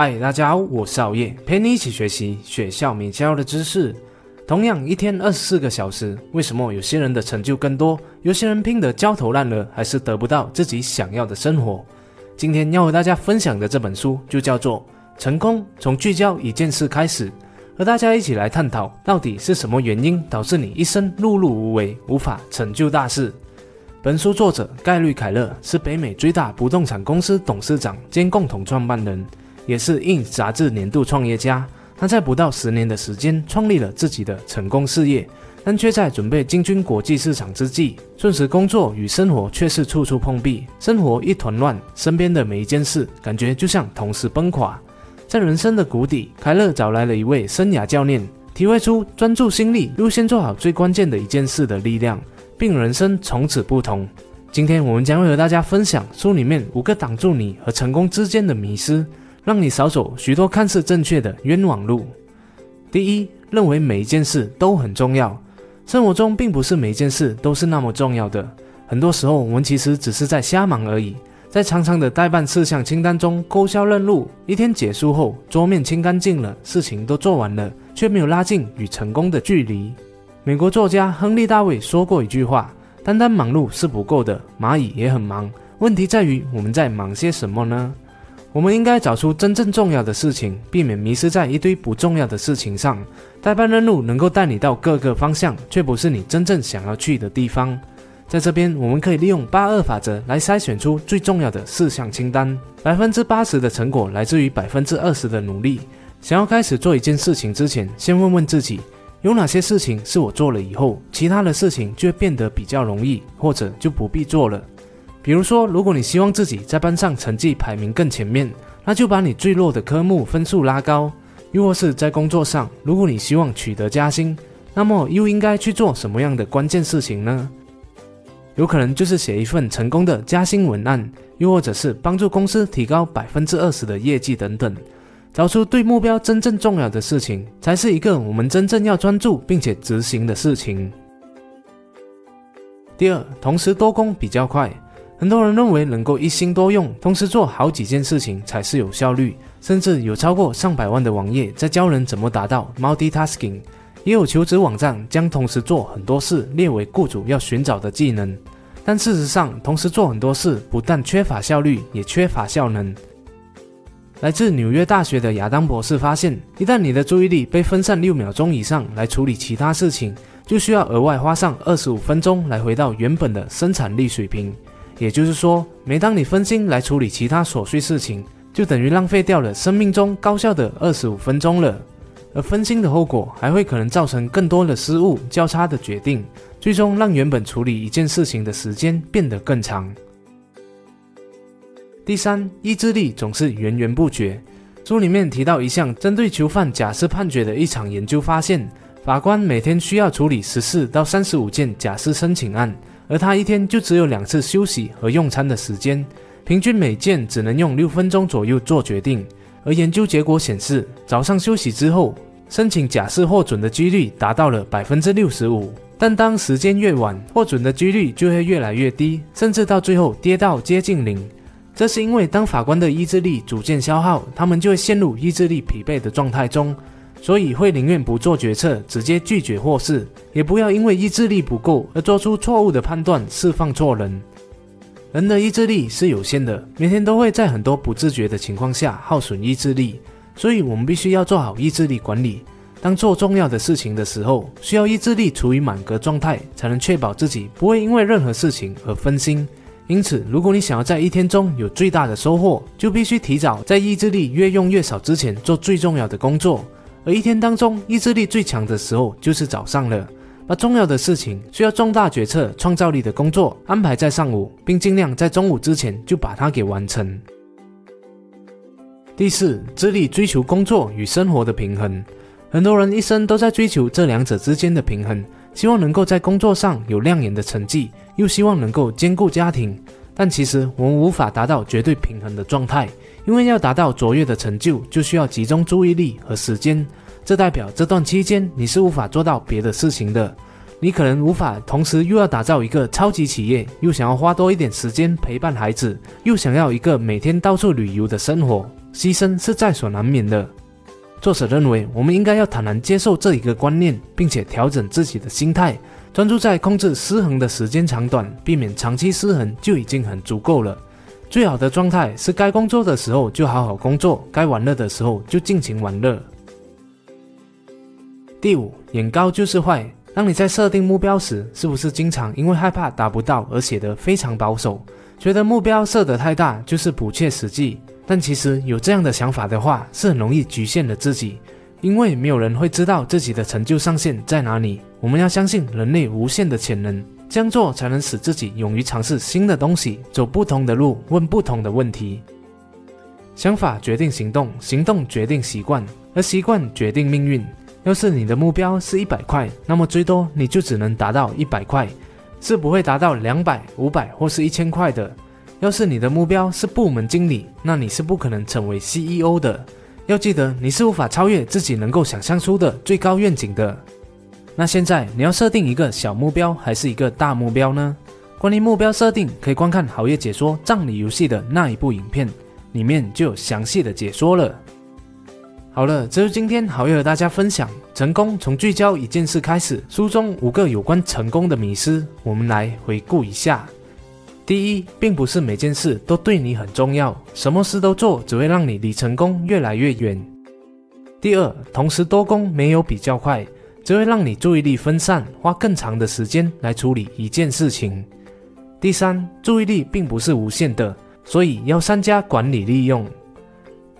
嗨，大家好，我是熬夜，陪你一起学习学校没教的知识。同样一天二十四个小时，为什么有些人的成就更多，有些人拼得焦头烂额，还是得不到自己想要的生活？今天要和大家分享的这本书就叫做《成功从聚焦一件事开始》，和大家一起来探讨到底是什么原因导致你一生碌碌无为，无法成就大事。本书作者盖瑞·凯勒是北美最大不动产公司董事长兼共同创办人，也是《In》杂志年度创业家。他在不到十年的时间创立了自己的成功事业，但却在准备进军国际市场之际，瞬时工作与生活却是处处碰壁，生活一团乱，身边的每一件事感觉就像同时崩垮。在人生的谷底，凯勒找来了一位生涯教练，体会出专注心力、优先做好最关键的一件事的力量。并人生从此不同。今天我们将会和大家分享书里面五个挡住你和成功之间的迷失，让你少走许多看似正确的冤枉路。第一，认为每一件事都很重要。生活中并不是每件事都是那么重要的，很多时候我们其实只是在瞎忙而已。在长长的待办事项清单中勾销任务，一天结束后，桌面清干净了，事情都做完了，却没有拉近与成功的距离。美国作家亨利·大卫说过一句话：“单单忙碌是不够的，蚂蚁也很忙。问题在于我们在忙些什么呢？我们应该找出真正重要的事情，避免迷失在一堆不重要的事情上。代办任务能够带你到各个方向，却不是你真正想要去的地方。在这边，我们可以利用八二法则来筛选出最重要的事项清单。百分之八十的成果来自于百分之二十的努力。想要开始做一件事情之前，先问问自己。”有哪些事情是我做了以后，其他的事情就变得比较容易，或者就不必做了？比如说，如果你希望自己在班上成绩排名更前面，那就把你最弱的科目分数拉高；又或是在工作上，如果你希望取得加薪，那么又应该去做什么样的关键事情呢？有可能就是写一份成功的加薪文案，又或者是帮助公司提高百分之二十的业绩等等。找出对目标真正重要的事情，才是一个我们真正要专注并且执行的事情。第二，同时多工比较快。很多人认为能够一心多用，同时做好几件事情才是有效率，甚至有超过上百万的网页在教人怎么达到 multitasking。也有求职网站将同时做很多事列为雇主要寻找的技能。但事实上，同时做很多事不但缺乏效率，也缺乏效能。来自纽约大学的亚当博士发现，一旦你的注意力被分散六秒钟以上来处理其他事情，就需要额外花上二十五分钟来回到原本的生产力水平。也就是说，每当你分心来处理其他琐碎事情，就等于浪费掉了生命中高效的二十五分钟了。而分心的后果还会可能造成更多的失误、交叉的决定，最终让原本处理一件事情的时间变得更长。第三，意志力总是源源不绝。书里面提到一项针对囚犯假释判决的一场研究，发现法官每天需要处理十四到三十五件假释申请案，而他一天就只有两次休息和用餐的时间，平均每件只能用六分钟左右做决定。而研究结果显示，早上休息之后，申请假释获准的几率达到了百分之六十五，但当时间越晚，获准的几率就会越来越低，甚至到最后跌到接近零。这是因为，当法官的意志力逐渐消耗，他们就会陷入意志力疲惫的状态中，所以会宁愿不做决策，直接拒绝获释，也不要因为意志力不够而做出错误的判断，释放错人。人的意志力是有限的，每天都会在很多不自觉的情况下耗损意志力，所以我们必须要做好意志力管理。当做重要的事情的时候，需要意志力处于满格状态，才能确保自己不会因为任何事情而分心。因此，如果你想要在一天中有最大的收获，就必须提早在意志力越用越少之前做最重要的工作。而一天当中意志力最强的时候就是早上了。把重要的事情、需要重大决策、创造力的工作安排在上午，并尽量在中午之前就把它给完成。第四，致力追求工作与生活的平衡。很多人一生都在追求这两者之间的平衡。希望能够在工作上有亮眼的成绩，又希望能够兼顾家庭，但其实我们无法达到绝对平衡的状态，因为要达到卓越的成就，就需要集中注意力和时间。这代表这段期间你是无法做到别的事情的。你可能无法同时又要打造一个超级企业，又想要花多一点时间陪伴孩子，又想要一个每天到处旅游的生活。牺牲是在所难免的。作者认为，我们应该要坦然接受这一个观念，并且调整自己的心态，专注在控制失衡的时间长短，避免长期失衡就已经很足够了。最好的状态是该工作的时候就好好工作，该玩乐的时候就尽情玩乐。第五，眼高就是坏。当你在设定目标时，是不是经常因为害怕达不到而写得非常保守，觉得目标设得太大就是不切实际？但其实有这样的想法的话，是很容易局限了自己，因为没有人会知道自己的成就上限在哪里。我们要相信人类无限的潜能，这样做才能使自己勇于尝试新的东西，走不同的路，问不同的问题。想法决定行动，行动决定习惯，而习惯决定命运。要是你的目标是一百块，那么最多你就只能达到一百块，是不会达到两百、五百或是一千块的。要是你的目标是部门经理，那你是不可能成为 CEO 的。要记得，你是无法超越自己能够想象出的最高愿景的。那现在你要设定一个小目标还是一个大目标呢？关于目标设定，可以观看好业解说《葬礼游戏》的那一部影片，里面就有详细的解说了。好了，这是今天好业和大家分享成功从聚焦一件事开始，书中五个有关成功的迷思，我们来回顾一下。第一，并不是每件事都对你很重要，什么事都做只会让你离成功越来越远。第二，同时多功没有比较快，只会让你注意力分散，花更长的时间来处理一件事情。第三，注意力并不是无限的，所以要善加管理利用。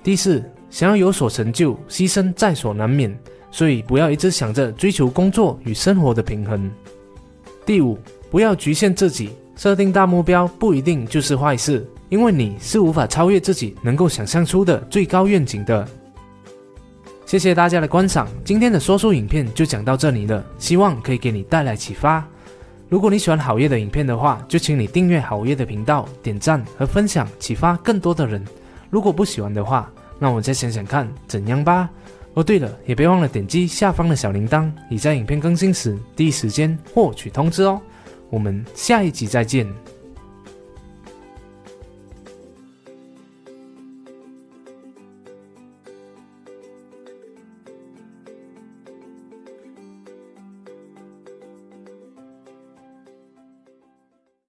第四，想要有所成就，牺牲在所难免，所以不要一直想着追求工作与生活的平衡。第五，不要局限自己。设定大目标不一定就是坏事，因为你是无法超越自己能够想象出的最高愿景的。谢谢大家的观赏，今天的说书影片就讲到这里了，希望可以给你带来启发。如果你喜欢好业的影片的话，就请你订阅好业的频道，点赞和分享，启发更多的人。如果不喜欢的话，那我再想想看怎样吧。哦，对了，也别忘了点击下方的小铃铛，以在影片更新时第一时间获取通知哦。我们下一集再见。